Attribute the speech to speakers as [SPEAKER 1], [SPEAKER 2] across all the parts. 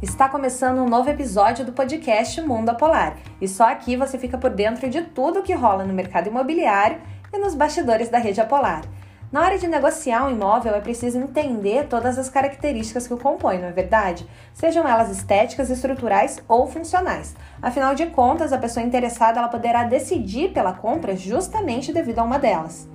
[SPEAKER 1] Está começando um novo episódio do podcast Mundo Apolar e só aqui você fica por dentro de tudo o que rola no mercado imobiliário e nos bastidores da rede Apolar. Na hora de negociar um imóvel é preciso entender todas as características que o compõem, não é verdade? Sejam elas estéticas, estruturais ou funcionais. Afinal de contas, a pessoa interessada ela poderá decidir pela compra justamente devido a uma delas.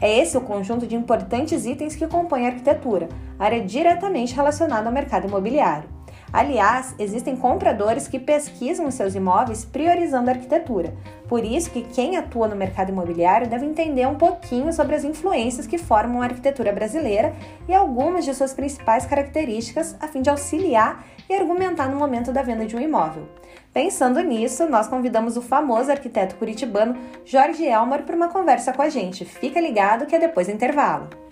[SPEAKER 1] É esse o conjunto de importantes itens que compõem a arquitetura, área diretamente relacionada ao mercado imobiliário. Aliás, existem compradores que pesquisam seus imóveis priorizando a arquitetura. Por isso que quem atua no mercado imobiliário deve entender um pouquinho sobre as influências que formam a arquitetura brasileira e algumas de suas principais características a fim de auxiliar e argumentar no momento da venda de um imóvel. Pensando nisso, nós convidamos o famoso arquiteto curitibano Jorge Elmar para uma conversa com a gente. Fica ligado que é depois do intervalo.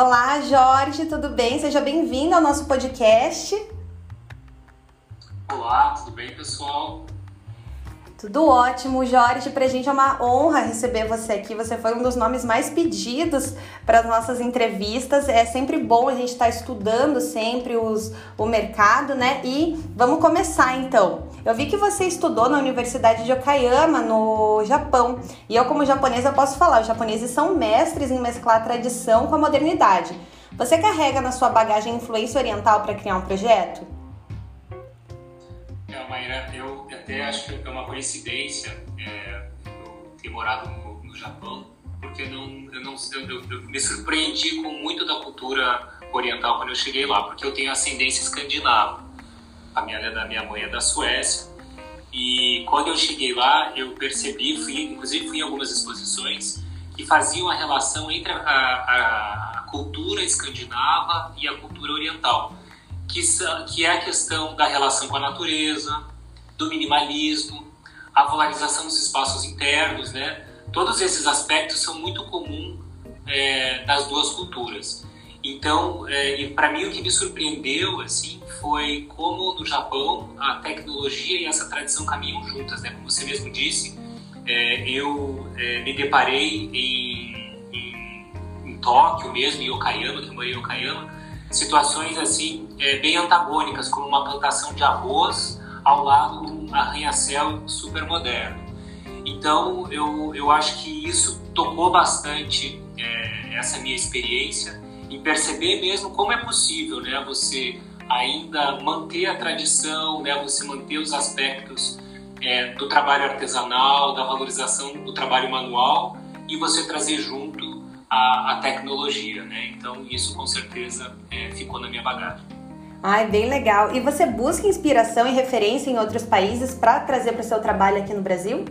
[SPEAKER 1] Olá, Jorge, tudo bem? Seja bem-vindo ao nosso podcast.
[SPEAKER 2] Olá, tudo bem, pessoal?
[SPEAKER 1] Tudo ótimo, Jorge. Para a gente é uma honra receber você aqui. Você foi um dos nomes mais pedidos para as nossas entrevistas. É sempre bom a gente estar tá estudando sempre os, o mercado, né? E vamos começar então. Eu vi que você estudou na Universidade de Okayama, no Japão. E eu, como japonesa, posso falar: os japoneses são mestres em mesclar a tradição com a modernidade. Você carrega na sua bagagem influência oriental para criar um projeto?
[SPEAKER 2] É, Maíra, eu até acho que é uma coincidência é, eu ter morado no, no, Japão, porque não, eu, não, eu, eu, me surpreendi com muito da cultura oriental quando eu cheguei lá, porque eu tenho ascendência escandinava. A minha, da minha mãe é da Suécia. E quando eu cheguei lá, eu percebi, fui, inclusive fui em algumas exposições, que faziam a relação entre a, a, a cultura escandinava e a cultura oriental, que, que é a questão da relação com a natureza, do minimalismo, a valorização dos espaços internos, né? Todos esses aspectos são muito comuns é, das duas culturas. Então, é, para mim o que me surpreendeu assim foi como no Japão a tecnologia e essa tradição caminham juntas, né? Como você mesmo disse, é, eu é, me deparei em, em, em, Tóquio mesmo, em Okayama, que eu morei em Okayama, situações assim é, bem antagônicas, como uma plantação de arroz ao lado de um arranha-céu super moderno. Então, eu, eu acho que isso tocou bastante é, essa minha experiência em perceber mesmo como é possível né, você ainda manter a tradição, né, você manter os aspectos é, do trabalho artesanal, da valorização do trabalho manual e você trazer junto a, a tecnologia. Né? Então, isso com certeza é, ficou na minha bagagem.
[SPEAKER 1] Ai, bem legal. E você busca inspiração e referência em outros países para trazer para o seu trabalho aqui no Brasil?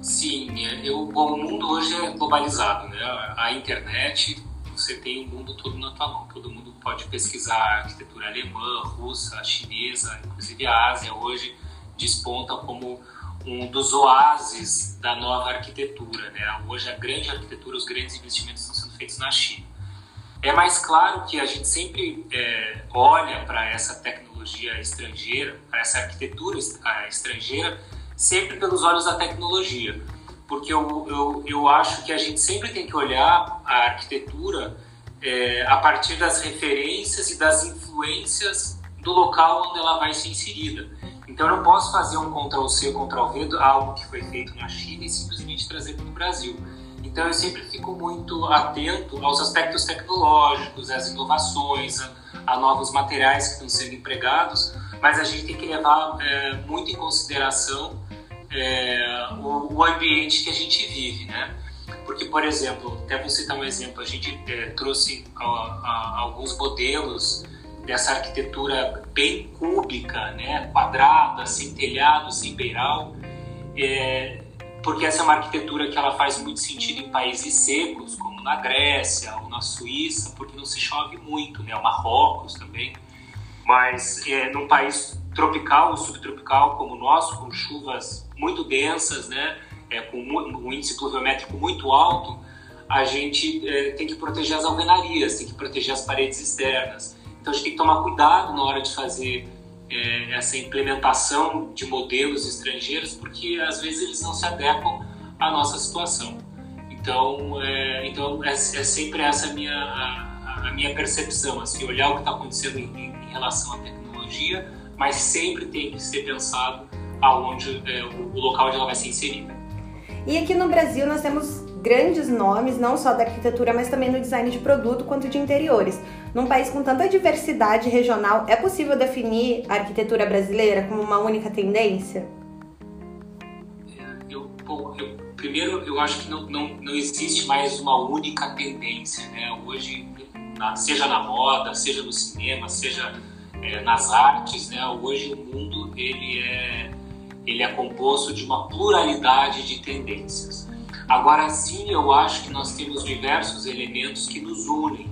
[SPEAKER 2] Sim, é, eu, bom, o mundo hoje é globalizado, né? A internet, você tem o mundo todo na tua mão. Todo mundo pode pesquisar arquitetura alemã, russa, chinesa, inclusive a Ásia hoje desponta como um dos oásis da nova arquitetura, né? Hoje a grande arquitetura, os grandes investimentos estão sendo feitos na China. É mais claro que a gente sempre é, olha para essa tecnologia estrangeira, para essa arquitetura estrangeira, sempre pelos olhos da tecnologia. Porque eu, eu, eu acho que a gente sempre tem que olhar a arquitetura é, a partir das referências e das influências do local onde ela vai ser inserida. Então eu não posso fazer um Ctrl-C, Ctrl-V, algo que foi feito na China e simplesmente trazer para o Brasil então eu sempre fico muito atento aos aspectos tecnológicos, às inovações, a, a novos materiais que estão sendo empregados, mas a gente tem que levar é, muito em consideração é, o, o, ambiente que a gente vive, né? Porque, por exemplo, até vou citar um exemplo, a gente é, trouxe a, a, alguns modelos dessa arquitetura bem cúbica, né? quadrada, sem telhado, sem beiral, é, porque essa é uma arquitetura que ela faz muito sentido em países secos, como na Grécia ou na Suíça, porque não se chove muito, né? O Marrocos também. Mas é, num país tropical ou subtropical como o nosso, com chuvas muito densas, né? É, com um índice pluviométrico muito alto, a gente é, tem que proteger as alvenarias, tem que proteger as paredes externas. Então a gente tem que tomar cuidado na hora de fazer é, essa implementação de modelos estrangeiros, porque às vezes eles não se adequam à nossa situação. Então, é, então é, é, sempre essa a minha, a, a minha percepção, assim, olhar o que está acontecendo em, em, relação à tecnologia, mas sempre tem que ser pensado aonde é, o, local onde ela vai ser inserida.
[SPEAKER 1] E aqui no Brasil nós temos grandes nomes, não só da arquitetura, mas também no design de produto quanto de interiores. Num país com tanta diversidade regional, é possível definir a arquitetura brasileira como uma única tendência?
[SPEAKER 2] Eu, eu, primeiro, eu acho que não, não, não existe mais uma única tendência. Né? Hoje, na, seja na moda, seja no cinema, seja é, nas artes, né? hoje o mundo ele é, ele é composto de uma pluralidade de tendências. Agora sim, eu acho que nós temos diversos elementos que nos unem.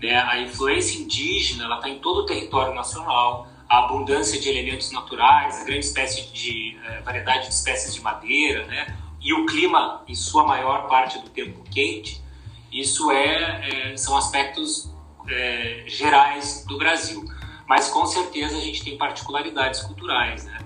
[SPEAKER 2] Né? A influência indígena está em todo o território nacional, a abundância de elementos naturais, a grande espécie de eh, variedade de espécies de madeira, né? e o clima, em sua maior parte do tempo quente, isso é, é são aspectos é, gerais do Brasil. Mas com certeza a gente tem particularidades culturais. Né?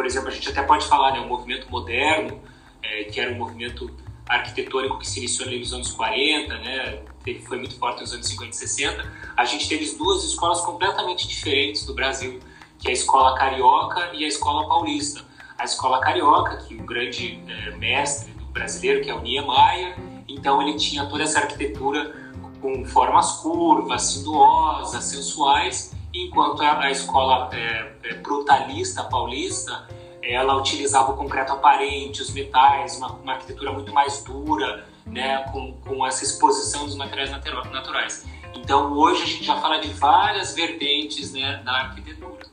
[SPEAKER 2] Por exemplo, a gente até pode falar, né, o movimento moderno, é, que era um movimento arquitetônico que se iniciou nos anos 40, né, foi muito forte nos anos 50 e 60, a gente teve duas escolas completamente diferentes do Brasil, que é a escola carioca e a escola paulista. A escola carioca, que o grande é, mestre brasileiro, que é o Niemeyer, então ele tinha toda essa arquitetura com formas curvas, sinuosas, sensuais, enquanto a, escola é, é, brutalista paulista ela utilizava o concreto aparente, os metais, uma, uma arquitetura muito mais dura, né, com, com essa exposição dos materiais naturais. Então, hoje a gente já fala de várias vertentes né, da arquitetura.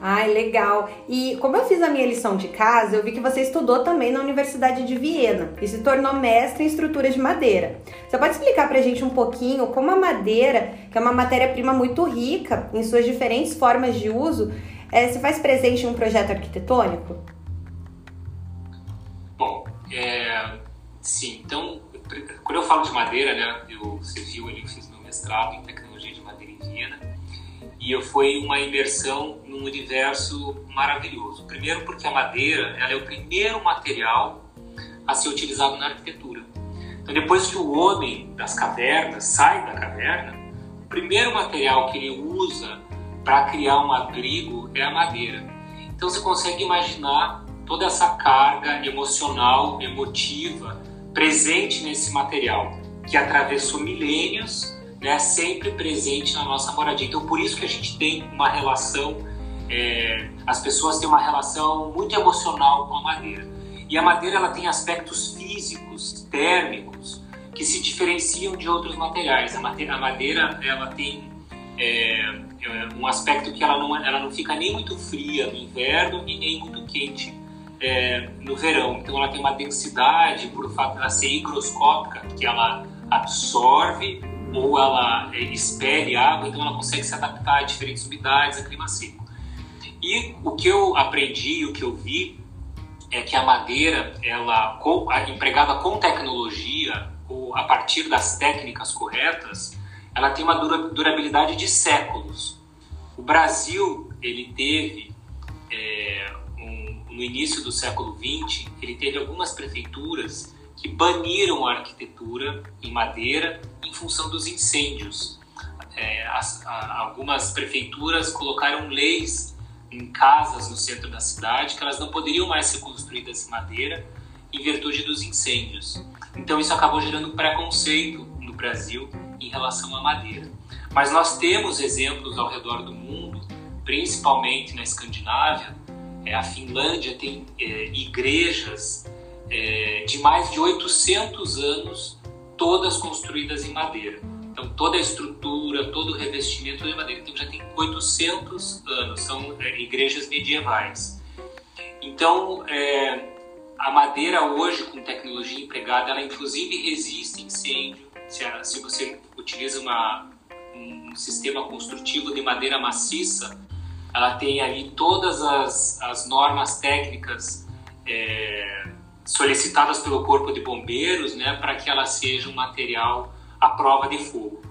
[SPEAKER 1] Ai, legal. E como eu fiz a minha lição de casa, eu vi que você estudou também na Universidade de Viena e se tornou mestre em estruturas de madeira. Você pode explicar pra gente um pouquinho como a madeira, que é uma matéria-prima muito rica em suas diferentes formas de uso, é, se faz presente em um projeto arquitetônico?
[SPEAKER 2] Bom, é, sim. Então, quando eu falo de madeira, né, eu, você viu ali, eu fiz meu mestrado em tecnologia de madeira em Viena e eu foi uma imersão num universo maravilhoso. Primeiro porque a madeira ela é o primeiro material a ser utilizado na arquitetura. Então, depois que o homem das cavernas sai da caverna, o primeiro material que ele usa para criar um abrigo é a madeira. Então você consegue imaginar toda essa carga emocional, emotiva presente nesse material que atravessou milênios, né, sempre presente na nossa moradia. Então por isso que a gente tem uma relação, é, as pessoas têm uma relação muito emocional com a madeira. E a madeira ela tem aspectos físicos, térmicos, que se diferenciam de outros materiais. A madeira ela tem é, é, um aspecto que ela não, ela não fica nem muito fria no inverno e nem muito quente é, no verão. Então ela tem uma densidade, por fato de ela ser higroscópica, que ela absorve ou ela é, água, então ela consegue se adaptar a diferentes umidades, a clima seco. E o que eu aprendi, o que eu vi, é que a madeira, ela empregada com tecnologia ou a partir das técnicas corretas, ela tem uma durabilidade de séculos. O Brasil, ele teve, é, um, no início do século XX, ele teve algumas prefeituras que baniram a arquitetura em madeira em função dos incêndios. É, as, a, algumas prefeituras colocaram leis em casas no centro da cidade que elas não poderiam mais ser construídas em madeira em virtude dos incêndios. Então isso acabou gerando preconceito no Brasil em relação à madeira. Mas nós temos exemplos ao redor do mundo, principalmente na Escandinávia. É, a Finlândia tem é, igrejas é, de mais de 800 anos, todas construídas em madeira. Então, toda a estrutura, todo o revestimento é madeira. Então, já tem 800 anos, são é, igrejas medievais. Então, é, a madeira hoje, com tecnologia empregada, ela inclusive resiste incêndio, se, se você utiliza uma, um sistema construtivo de madeira maciça, ela tem ali todas as, as normas técnicas é, solicitadas pelo corpo de bombeiros, né, para que ela seja um material à prova de fogo.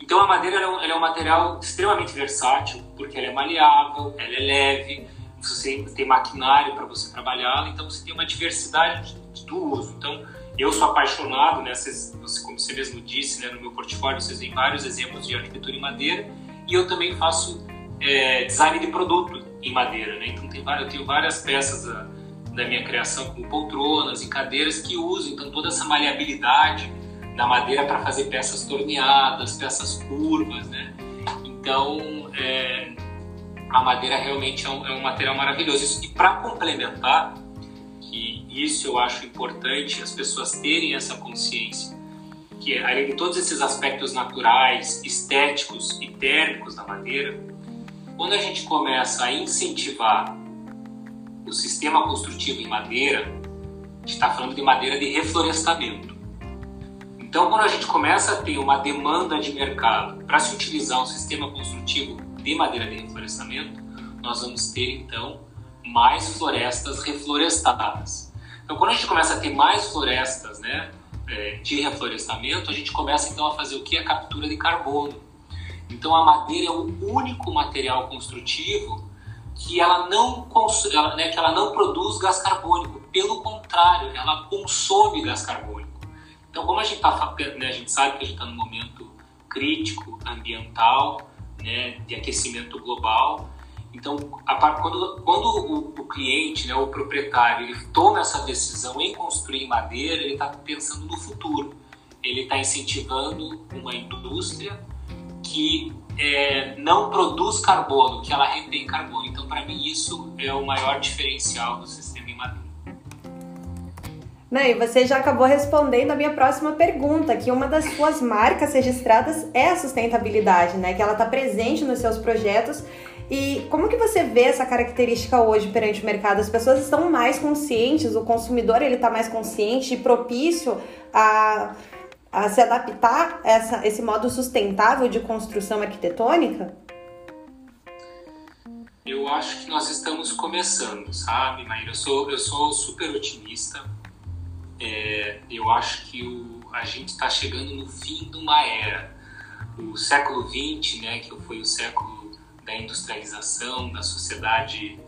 [SPEAKER 2] Então a madeira ela é, um, ela é um material extremamente versátil, porque ela é maleável, ela é leve, você tem maquinário para você trabalhá-la, então você tem uma diversidade do uso. Então eu sou apaixonado, né, vocês, como você mesmo disse, né, no meu portfólio vocês têm vários exemplos de arquitetura em madeira, e eu também faço é, design de produto em madeira, né? Então tem várias, eu tenho várias peças da, minha criação, como poltronas e cadeiras que usam então toda essa maleabilidade da madeira para fazer peças torneadas, peças curvas, né? Então é, a madeira realmente é um, é um material maravilhoso. E para complementar, e isso eu acho importante as pessoas terem essa consciência, que além de todos esses aspectos naturais, estéticos e térmicos da madeira, quando a gente começa a incentivar o sistema construtivo em madeira, a gente está falando de madeira de reflorestamento. Então, quando a gente começa a ter uma demanda de mercado para se utilizar um sistema construtivo de madeira de reflorestamento, nós vamos ter então mais florestas reflorestadas. Então, quando a gente começa a ter mais florestas né, é, de reflorestamento, a gente começa então a fazer o que? A captura de carbono. Então, a madeira é o único material construtivo que ela não, né, que ela não produz gás carbônico. Pelo contrário, ela consome gás carbônico. Então, como a gente, tá, né, a gente sabe que a gente está num momento crítico ambiental, né, de aquecimento global, então, quando, quando o, o, cliente, né, o proprietário, ele toma essa decisão em construir madeira, ele está pensando no futuro. Ele está incentivando uma indústria que é, não produz carbono, que ela retém carbono. Então, para mim, isso é o maior diferencial do sistema em madeira.
[SPEAKER 1] E você já acabou respondendo a minha próxima pergunta, que uma das suas marcas registradas é a sustentabilidade, né? Que ela está presente nos seus projetos e como que você vê essa característica hoje perante o mercado? As pessoas estão mais conscientes, o consumidor ele está mais consciente e propício a, a se adaptar a essa, esse modo sustentável de construção arquitetônica?
[SPEAKER 2] Eu acho que nós estamos começando, sabe, Maíra? Eu sou, eu sou super otimista. É, eu acho que o, a gente está chegando no fim de uma era. O século XX, né, que foi o século da industrialização, da sociedade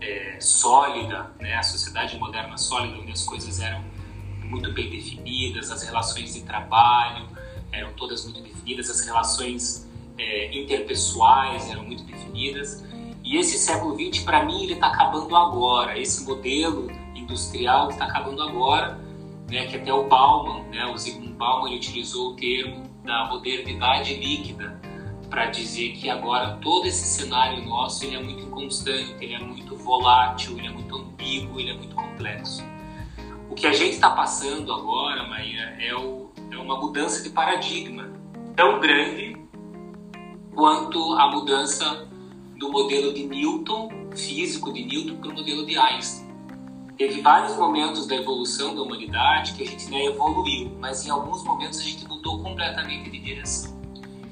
[SPEAKER 2] é, sólida, né? a sociedade moderna sólida, onde as coisas eram muito bem definidas, as relações de trabalho eram todas muito definidas, as relações é, interpessoais eram muito definidas. E esse século XX, para mim, ele está acabando agora. Esse modelo industrial está acabando agora, né? que até o Bauman, né? o Zygmunt Bauman, utilizou o termo da modernidade líquida, para dizer que agora todo esse cenário nosso ele é muito inconstante, ele é muito volátil, ele é muito ambíguo, ele é muito complexo. Que a gente está passando agora, Maia, é, o, é uma mudança de paradigma tão grande quanto a mudança do modelo de Newton, físico de Newton, para o modelo de Einstein. Teve vários momentos da evolução da humanidade que a gente né, evoluiu, mas em alguns momentos a gente mudou completamente de direção.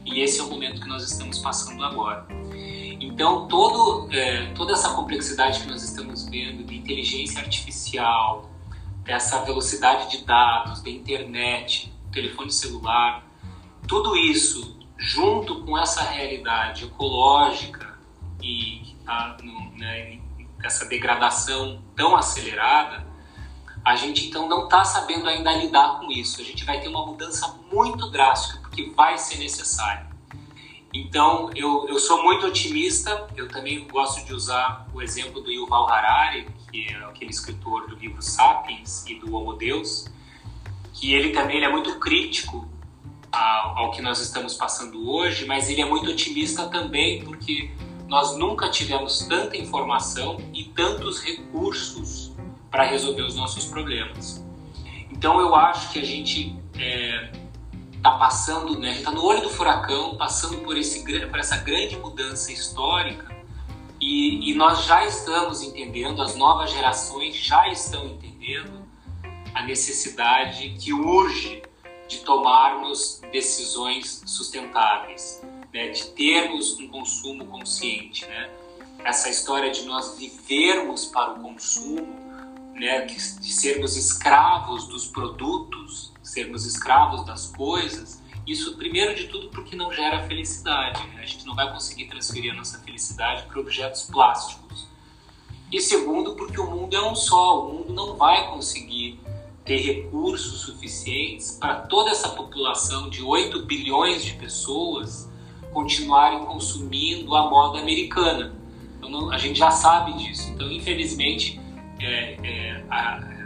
[SPEAKER 2] E esse é o momento que nós estamos passando agora. Então, todo, é, toda essa complexidade que nós estamos vendo de inteligência artificial, dessa velocidade de dados, da internet, telefone celular, tudo isso, junto com essa realidade ecológica e tá né, essa degradação tão acelerada, a gente então não está sabendo ainda lidar com isso. A gente vai ter uma mudança muito drástica que vai ser necessário. Então, eu, eu sou muito otimista, eu também gosto de usar o exemplo do Yuval Harari, que é aquele escritor do livro Sapiens e do Homo Deus, que ele também ele é muito crítico ao, ao que nós estamos passando hoje, mas ele é muito otimista também porque nós nunca tivemos tanta informação e tantos recursos para resolver os nossos problemas. Então eu acho que a gente é, está passando, né, a gente está no olho do furacão, passando por, esse, por essa grande mudança histórica e, e, nós já estamos entendendo, as novas gerações já estão entendendo a necessidade que urge de tomarmos decisões sustentáveis, né, de termos um consumo consciente. Né? Essa história de nós vivermos para o consumo, né, de sermos escravos dos produtos sermos escravos das coisas, Isso, primeiro de tudo, porque não gera felicidade. Né? A gente não vai conseguir transferir a nossa felicidade para objetos plásticos. E segundo, porque o mundo é um só. O mundo não vai conseguir ter recursos suficientes para toda essa população de 8 bilhões de pessoas continuarem consumindo a moda americana. Então, não, a gente já sabe disso. Então, infelizmente, é, é, a,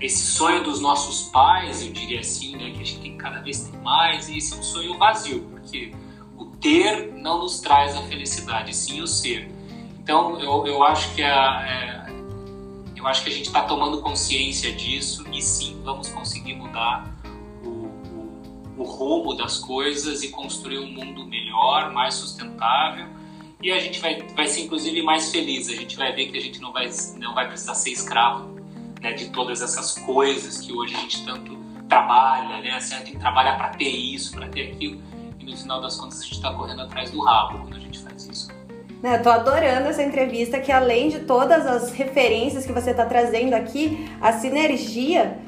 [SPEAKER 2] esse sonho dos nossos pais, eu diria assim, né, que a gente tem cada vez ter mais, e esse é um sonho vazio, porque o ter não nos traz a felicidade, sim o ser. Então, eu, eu acho que a, é, eu acho que a gente está tomando consciência disso e sim vamos conseguir mudar o, o, o, rumo das coisas e construir um mundo melhor, mais sustentável e a gente vai, vai ser inclusive mais feliz. A gente vai ver que a gente não vai, não vai precisar ser escravo né, de todas essas coisas que hoje a gente tanto trabalha, né? Assim, tem que trabalhar para ter isso, para ter aquilo e no final das contas a gente está correndo atrás do rabo quando a gente faz isso.
[SPEAKER 1] Né, tô adorando essa entrevista, que além de todas as referências que você está trazendo aqui, a sinergia,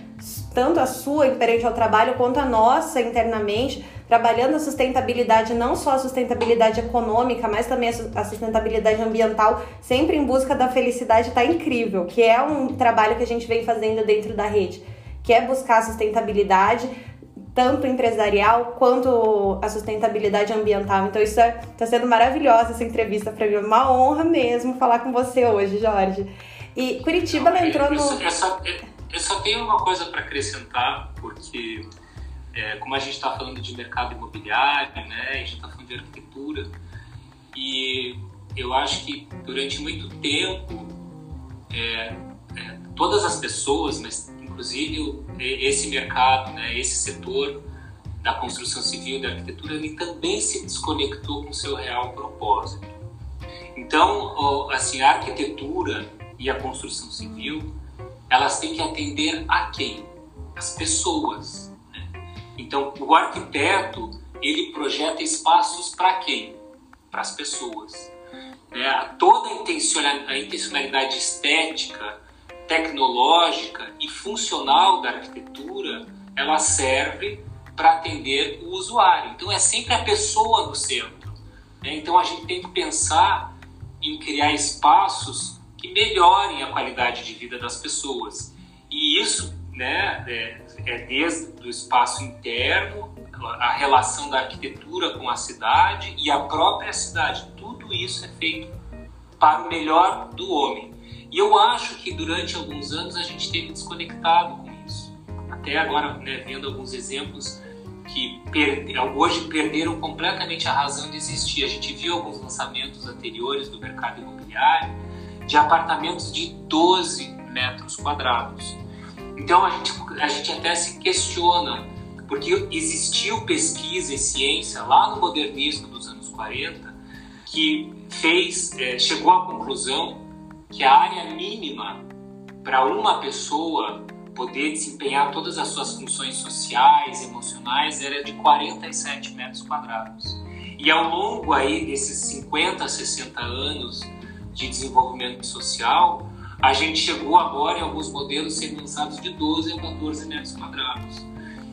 [SPEAKER 1] tanto a sua perante ao trabalho quanto a nossa internamente, trabalhando a sustentabilidade, não só a sustentabilidade econômica, mas também a sustentabilidade ambiental, sempre em busca da felicidade, está incrível, que é um trabalho que a gente vem fazendo dentro da rede, que é buscar a sustentabilidade, tanto empresarial quanto a sustentabilidade ambiental. Então isso está é, sendo maravilhosa essa entrevista para mim, é uma honra mesmo falar com você hoje, Jorge. E Curitiba ela entrou no.
[SPEAKER 2] Eu só, eu só tenho uma coisa para acrescentar, porque é, como a gente está falando de mercado imobiliário, né, a gente está falando de arquitetura, e eu acho que durante muito tempo é, é, todas as pessoas, mas inclusive esse mercado, né, esse setor da construção civil da arquitetura, ele também se desconectou com seu real propósito. Então, assim, a arquitetura e a construção civil, elas têm que atender a quem? As pessoas. Então, o arquiteto, ele projeta espaços para quem? Para as pessoas. Né? Toda a intencionalidade estética tecnológica e funcional da arquitetura, ela serve para atender o usuário. Então é sempre a pessoa no centro. Né? Então a gente tem que pensar em criar espaços que melhorem a qualidade de vida das pessoas. E isso né, é, é desde o espaço interno, a relação da arquitetura com a cidade e a própria cidade. Tudo isso é feito para o melhor do homem. E eu acho que durante alguns anos a gente teve desconectado com isso. Até agora, né, vendo alguns exemplos que hoje perderam completamente a razão de existir. A gente viu alguns lançamentos anteriores do mercado imobiliário de apartamentos de 12 metros quadrados. Então a gente, a gente até se questiona, porque existiu pesquisa e ciência lá no modernismo dos anos 40 que fez, é, chegou à conclusão que a área mínima para uma pessoa poder desempenhar todas as suas funções sociais, emocionais, era de 47 metros quadrados. E ao longo aí desses 50, 60 anos de desenvolvimento social, a gente chegou agora em alguns modelos sendo lançados de 12 a 14 metros quadrados.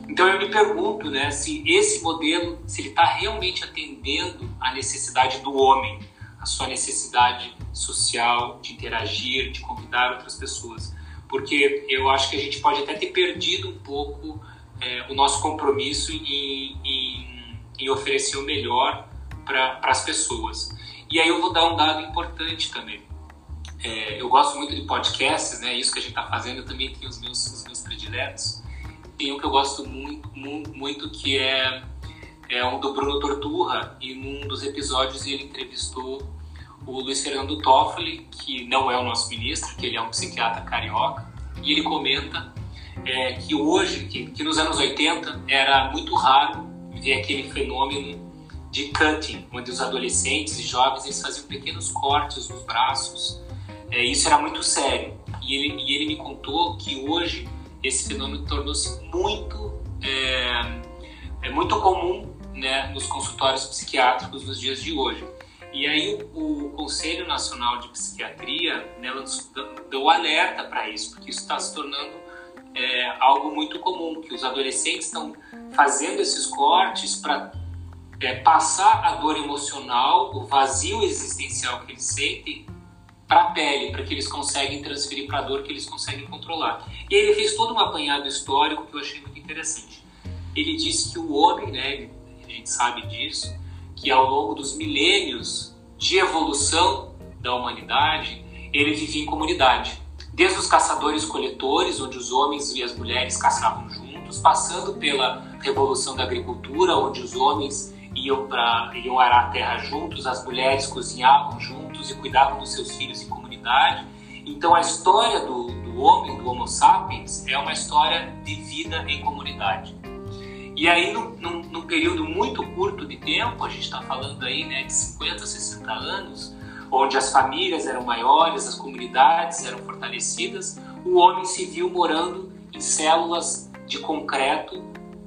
[SPEAKER 2] Então eu me pergunto, né, se esse modelo, se ele está realmente atendendo à necessidade do homem, a sua necessidade social, de interagir, de convidar outras pessoas. Porque eu acho que a gente pode até ter perdido um pouco é, o nosso compromisso em, em, em oferecer o melhor para as pessoas. E aí eu vou dar um dado importante também. É, eu gosto muito de podcasts, né? Isso que a gente está fazendo, eu também tenho os meus, os meus prediletos. Tem um que eu gosto muito, muito, muito que é, é um do Bruno Torturra, e num dos episódios ele entrevistou o Luiz Fernando Toffoli, que não é o nosso ministro, que ele é um psiquiatra carioca, e ele comenta é, que hoje, que, que, nos anos 80 era muito raro ver aquele fenômeno de cutting, onde os adolescentes e jovens eles faziam pequenos cortes nos braços. É, isso era muito sério. E ele, e ele me contou que hoje esse fenômeno tornou-se muito, é, é muito comum né, nos consultórios psiquiátricos nos dias de hoje. E aí o, o Conselho Nacional de Psiquiatria né, deu alerta para isso, porque isso está se tornando é algo muito comum, que os adolescentes estão fazendo esses cortes para é, passar a dor emocional, o vazio existencial que eles sentem para a pele, para que eles conseguem transferir para a dor que eles conseguem controlar. E ele fez todo um apanhado histórico que eu achei muito interessante. Ele disse que o homem, né, a gente sabe disso, que ao longo dos milênios de evolução da humanidade, ele vivia em comunidade. Desde os caçadores-coletores, onde os homens e as mulheres caçavam juntos, passando pela revolução da agricultura, onde os homens iam, pra, iam arar a terra juntos, as mulheres cozinhavam juntos e cuidavam dos seus filhos em comunidade. Então a história do, do homem, do Homo sapiens, é uma história de vida em comunidade. E aí, num, num, num período muito curto de tempo, a gente está falando aí né, de 50, 60 anos, onde as famílias eram maiores, as comunidades eram fortalecidas, o homem se viu morando em células de concreto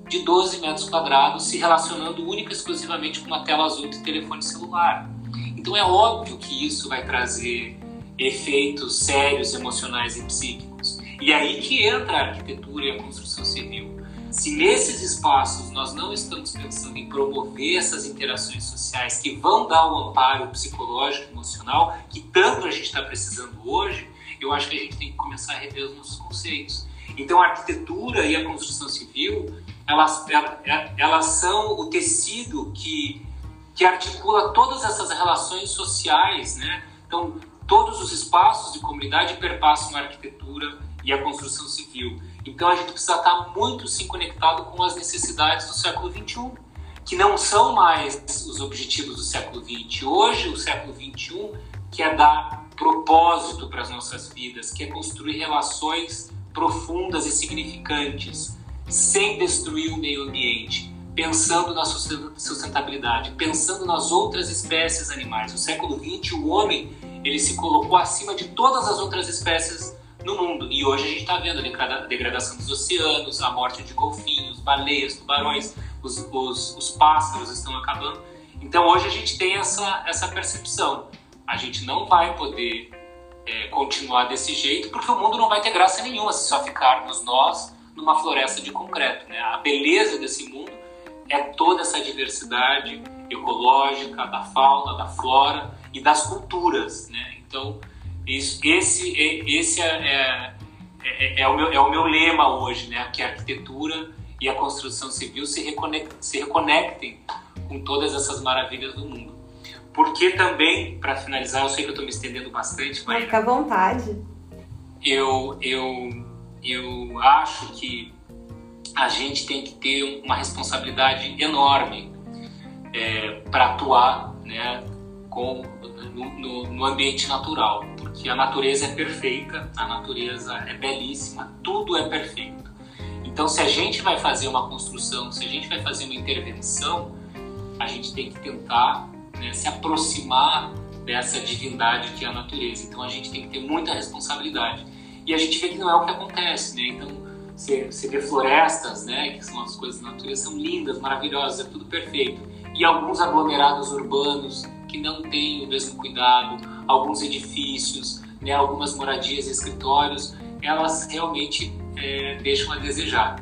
[SPEAKER 2] de 12 metros quadrados, se relacionando única e exclusivamente com uma tela azul de telefone celular. Então é óbvio que isso vai trazer efeitos sérios emocionais e psíquicos. E aí que entra a arquitetura e a construção civil. Se nesses espaços nós não estamos pensando em promover essas interações sociais que vão dar o amparo psicológico emocional que tanto a gente está precisando hoje, eu acho que a gente tem que começar a rever os nossos conceitos. Então, a arquitetura e a construção civil, elas, elas são o tecido que, que articula todas essas relações sociais, né? Então, todos os espaços de comunidade perpassam a arquitetura e a construção civil. Então a gente precisa estar muito sim conectado com as necessidades do século XXI, que não são mais os objetivos do século XX. Hoje, o século XXI quer dar propósito para as nossas vidas, quer construir relações profundas e significantes, sem destruir o meio ambiente, pensando na sustentabilidade, pensando nas outras espécies animais. No século XX, o homem ele se colocou acima de todas as outras espécies no mundo. E hoje a gente está vendo a degradação dos oceanos, a morte de golfinhos, baleias, tubarões, os, os, os pássaros estão acabando. Então hoje a gente tem essa, essa percepção. A gente não vai poder é, continuar desse jeito porque o mundo não vai ter graça nenhuma se só ficarmos nós numa floresta de concreto. Né? A beleza desse mundo é toda essa diversidade ecológica da fauna, da flora e das culturas. Né? Então, isso, esse, esse é, é, é, é, o meu, é o meu lema hoje, né? que a arquitetura e a construção civil se, reconectem, se reconectem com todas essas maravilhas do mundo. Porque também, para finalizar, eu sei que eu estou me estendendo bastante,
[SPEAKER 1] mas. Fica à vontade.
[SPEAKER 2] Eu, eu, eu acho que a gente tem que ter uma responsabilidade enorme é, para atuar né, com, no, no, no ambiente natural que a natureza é perfeita, a natureza é belíssima, tudo é perfeito. Então, se a gente vai fazer uma construção, se a gente vai fazer uma intervenção, a gente tem que tentar né, se aproximar dessa divindade que é a natureza. Então, a gente tem que ter muita responsabilidade. E a gente vê que não é o que acontece, né? Então, você, você vê florestas, né, que são as coisas da natureza, são lindas, maravilhosas, é tudo perfeito. E alguns aglomerados urbanos que não têm o mesmo cuidado, alguns edifícios, né, algumas moradias e escritórios, elas realmente é, deixam a desejar.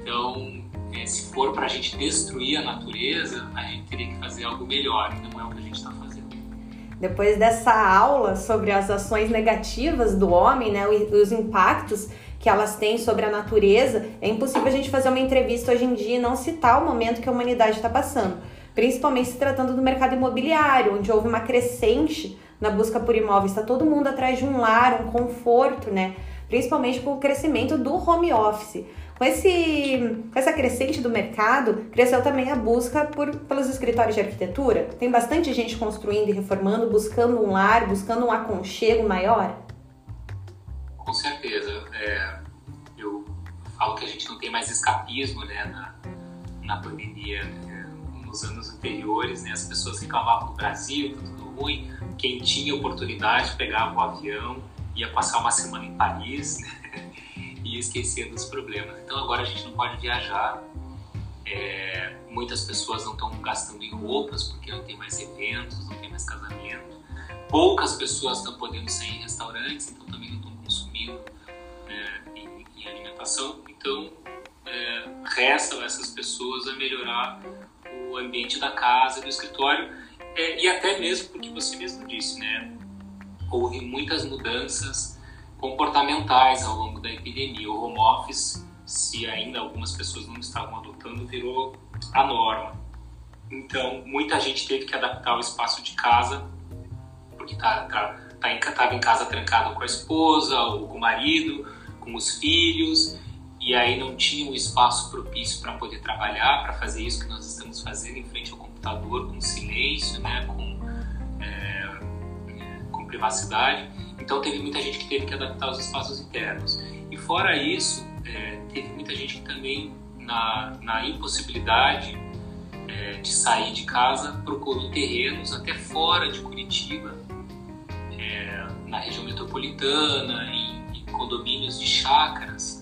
[SPEAKER 2] Então, é, se for para a gente destruir a natureza, a gente teria que fazer algo melhor, não é o que a gente está fazendo.
[SPEAKER 1] Depois dessa aula sobre as ações negativas do homem, né, os impactos que elas têm sobre a natureza, é impossível a gente fazer uma entrevista hoje em dia e não citar o momento que a humanidade está passando. Principalmente se tratando do mercado imobiliário, onde houve uma crescente na busca por imóveis. Está todo mundo atrás de um lar, um conforto, né? Principalmente com o crescimento do home office. Com, esse, com essa crescente do mercado, cresceu também a busca por, pelos escritórios de arquitetura. Tem bastante gente construindo e reformando, buscando um lar, buscando um aconchego maior.
[SPEAKER 2] Não tem mais escapismo né, na, na pandemia. Né? Nos anos anteriores, né, as pessoas reclamavam do Brasil, tá tudo ruim quem tinha oportunidade pegava o avião, ia passar uma semana em Paris né? e esquecia dos problemas. Então agora a gente não pode viajar. É, muitas pessoas não estão gastando em roupas porque não tem mais eventos, não tem mais casamento. Poucas pessoas estão podendo sair em restaurantes, então também não estão consumindo né, em, em, alimentação então é, resta a essas pessoas a melhorar o ambiente da casa, do escritório, é, e até mesmo porque você mesmo disse, né? Houve muitas mudanças comportamentais ao longo da epidemia. O home office, se ainda algumas pessoas não estavam adotando, virou a norma. Então, muita gente teve que adaptar o espaço de casa, porque tá, tá, tá em, em casa trancado com a esposa, ou com o marido, com os filhos, e aí não tinha um espaço propício para poder trabalhar, para fazer isso que nós estamos fazendo em frente ao computador, com silêncio, né, com, é, com privacidade. Então teve muita gente que teve que adaptar os espaços internos. E fora isso, é, teve muita gente que também, na, na impossibilidade é, de sair de casa, procurou terrenos até fora de Curitiba, é, na região metropolitana, em, em condomínios de chácaras,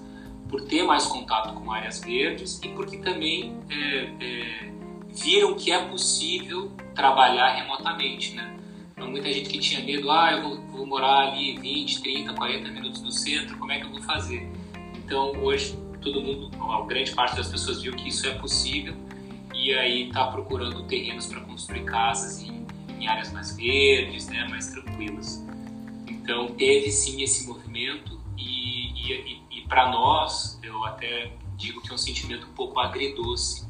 [SPEAKER 2] por ter mais contato com áreas verdes e porque também é, é, viram que é possível trabalhar remotamente, né? Então, muita gente que tinha medo, ah, eu vou, vou, morar ali 20, 30, 40 minutos do centro, como é que eu vou fazer? Então, hoje, todo mundo, a grande parte das pessoas viu que isso é possível e aí está procurando terrenos para construir casas em, em, áreas mais verdes, né, mais tranquilas. Então, teve sim esse movimento e, e, e para nós, eu até digo que é um sentimento um pouco agridoce,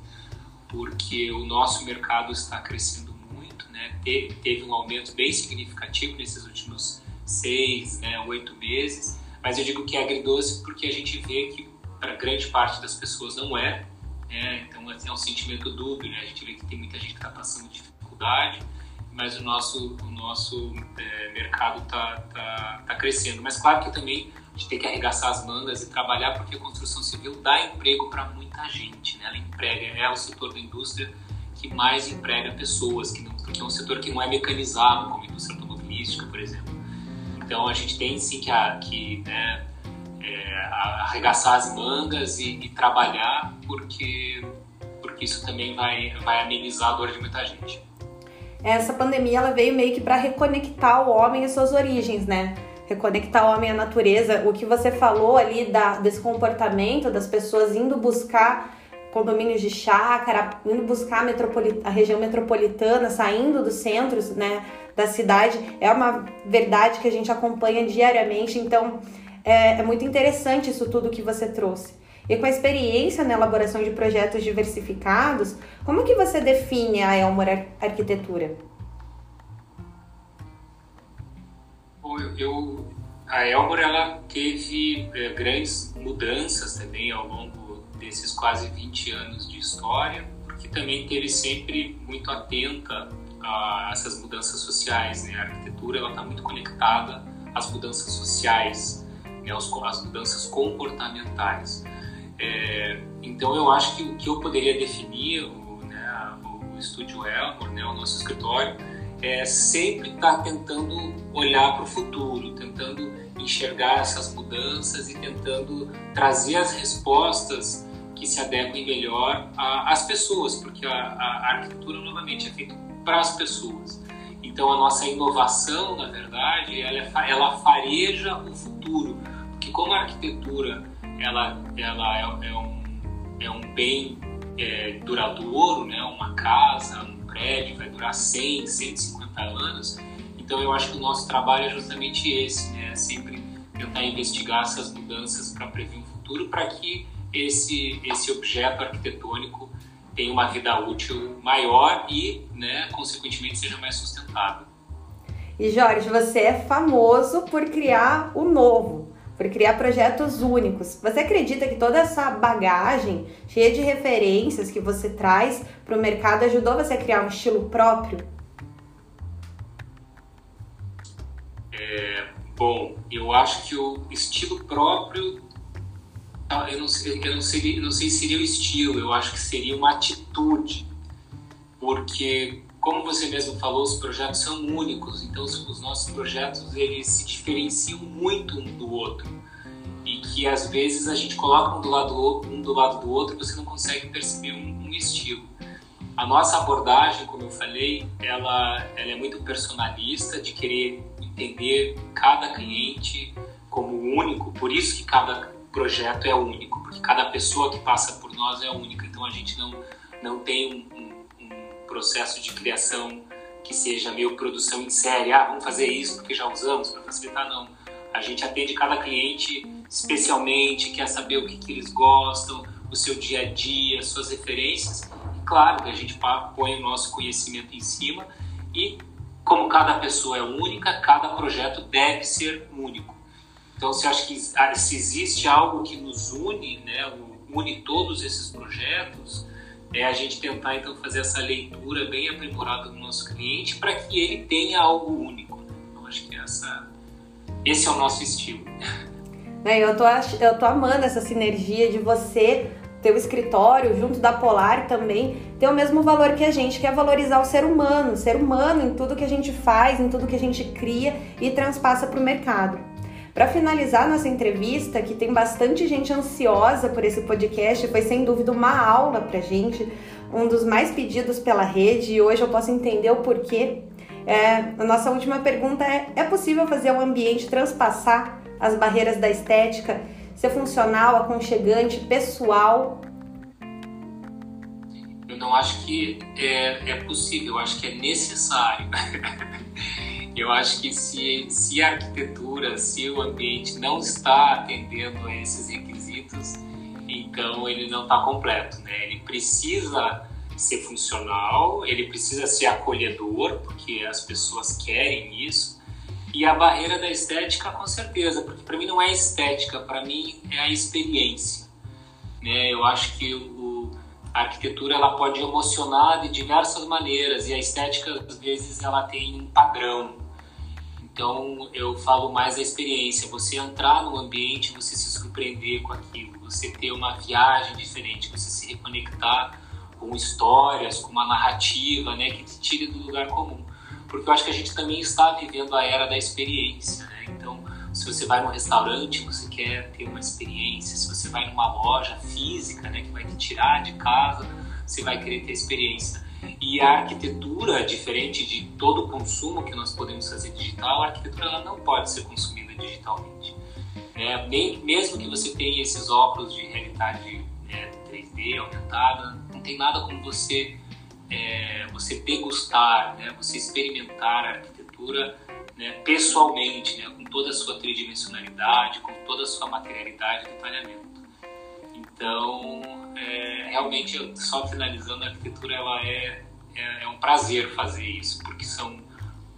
[SPEAKER 2] porque o nosso mercado está crescendo muito, né? Teve, teve um aumento bem significativo nesses últimos seis, né, oito meses, mas eu digo que é agridoce porque a gente vê que para grande parte das pessoas não é, né? então assim, é um sentimento dúbio, né? a gente vê que tem muita gente que está passando dificuldade, mas o nosso, o nosso é, mercado está tá, tá crescendo. Mas claro que também a gente tem que arregaçar as mangas e trabalhar porque a construção civil dá emprego para muita gente, né? ela emprega, é o setor da indústria que mais emprega pessoas, que não, porque é um setor que não é mecanizado, como a indústria automobilística, por exemplo. Então a gente tem sim que, que né, é, arregaçar as mangas e, e, trabalhar, porque, porque isso também vai, vai amenizar a dor de muita gente.
[SPEAKER 1] Essa pandemia ela veio meio que para reconectar o homem às suas origens, né? Reconectar o homem à natureza. O que você falou ali da, desse comportamento das pessoas indo buscar condomínios de chácara, indo buscar a, a região metropolitana, saindo dos centros né, da cidade, é uma verdade que a gente acompanha diariamente. Então, é, é muito interessante isso tudo que você trouxe. E com a experiência na elaboração de projetos diversificados, como que você define a Elmor Arquitetura?
[SPEAKER 2] Eu, a Elmor ela teve é, grandes mudanças também ao longo desses quase 20 anos de história, porque também teve sempre muito atenta a essas mudanças sociais. Né? A arquitetura está muito conectada às mudanças sociais, né? às mudanças comportamentais. É, então eu acho que o que eu poderia definir o, né, o Estúdio Elmore, né, o nosso escritório, é sempre estar tá tentando olhar para o futuro, tentando enxergar essas mudanças e tentando trazer as respostas que se adequem melhor às pessoas, porque a, a, arquitetura, novamente, é feita para as pessoas. Então, a nossa inovação, na verdade, ela, é, ela fareja o futuro, porque como a arquitetura ela, ela é, é um, é um bem é, duradouro, né? uma casa, um vai durar 100, 150 anos, então eu acho que o nosso trabalho é justamente esse, né? sempre tentar investigar essas mudanças para prever um futuro, para que esse, esse objeto arquitetônico tenha uma vida útil maior e, né, consequentemente, seja mais sustentável.
[SPEAKER 1] E Jorge, você é famoso por criar o novo, por criar projetos únicos. Você acredita que toda essa bagagem cheia de referências que você traz para o mercado ajudou você a criar um estilo próprio?
[SPEAKER 2] É, bom, eu acho que o estilo próprio ah, eu não, sei, eu não, não sei se seria o estilo, eu acho que seria uma atitude, porque como você mesmo falou, os projetos são únicos, então os nossos projetos eles se diferenciam muito um do outro e que às vezes a gente coloca um do lado, um do, lado do outro você não consegue perceber um, um estilo. A nossa abordagem, como eu falei, ela, ela é muito personalista, de querer entender cada cliente como único, por isso que cada projeto é único, porque cada pessoa que passa por nós é única. Então a gente não, não tem processo de criação que seja meio produção em série. Ah, vamos fazer isso porque já usamos para facilitar, não. A gente atende cada cliente especialmente, quer saber o que, que eles gostam, o seu dia a dia, suas referências. E claro que a gente põe o nosso conhecimento em cima e como cada pessoa é única, cada projeto deve ser único. Então, se acho que se existe algo que nos une, né, une todos esses projetos, é a gente tentar então fazer essa leitura bem aprimorada do nosso cliente para que ele tenha algo único. Então, acho que essa, esse é o nosso estilo.
[SPEAKER 1] Eu tô, eu tô amando essa sinergia de você teu escritório, junto da Polar também, ter o mesmo valor que a gente, que é valorizar o ser humano, o ser humano em tudo que a gente faz, em tudo que a gente cria e transpassa para o mercado. Para finalizar nossa entrevista, que tem bastante gente ansiosa por esse podcast, foi sem dúvida uma aula para gente, um dos mais pedidos pela rede e hoje eu posso entender o porquê. É, a nossa última pergunta é: é possível fazer o ambiente transpassar as barreiras da estética ser funcional, aconchegante, pessoal?
[SPEAKER 2] Eu não acho que é, é possível, eu acho que é necessário. eu acho que se, se a arquitetura, se o ambiente não está atendendo a esses requisitos, então ele não está completo, né? Ele precisa ser funcional, ele precisa ser acolhedor, porque as pessoas querem isso, e a barreira da estética, com certeza, porque para mim não é estética, para mim é a experiência. Né? Eu acho que o, a arquitetura ela pode emocionar de diversas maneiras e a estética às vezes ela tem um padrão. Então eu falo mais da experiência, você entrar no ambiente, você se surpreender com aquilo, você ter uma viagem diferente, você se reconectar com histórias, com uma narrativa, né, que te tire do lugar comum porque eu acho que a gente também está vivendo a era da experiência, né? Então, se você vai num restaurante, você quer ter uma experiência, se você vai numa loja física, né, que vai te tirar de casa, você vai querer ter experiência. E a arquitetura, diferente de todo o consumo que nós podemos fazer digital, a arquitetura ela não pode ser consumida digitalmente. É, nem, mesmo que você tenha esses óculos de realidade é, 3D aumentada, não tem nada como você é, você degustar, né, você experimentar a arquitetura né, pessoalmente, né, com toda a sua tridimensionalidade, com toda a sua materialidade e detalhamento. Então, é, realmente, só finalizando, a arquitetura ela é, é, é um prazer fazer isso, porque são,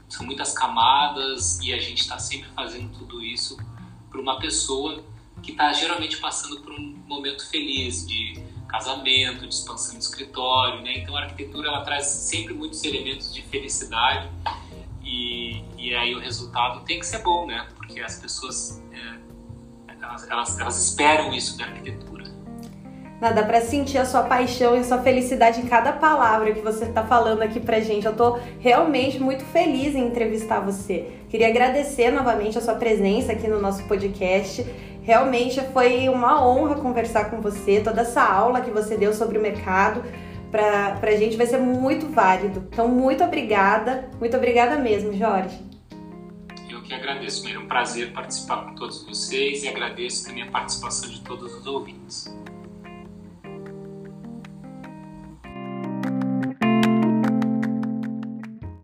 [SPEAKER 2] são muitas camadas e a gente está sempre fazendo tudo isso para uma pessoa que está geralmente passando por um momento feliz de casamento, de expansão de escritório, né? Então a arquitetura ela traz sempre muitos elementos de felicidade e, e aí o resultado tem que ser bom, né? Porque as pessoas é, elas, elas, elas esperam isso da arquitetura.
[SPEAKER 1] Dá para sentir a sua paixão e a sua felicidade em cada palavra que você está falando aqui pra gente. Eu tô realmente muito feliz em entrevistar você. Queria agradecer novamente a sua presença aqui no nosso podcast. Realmente foi uma honra conversar com você, toda essa aula que você deu sobre o mercado. Para a gente vai ser muito válido. Então, muito obrigada, muito obrigada mesmo, Jorge.
[SPEAKER 2] Eu que agradeço, é um prazer participar com todos vocês e agradeço também a participação de todos os ouvintes.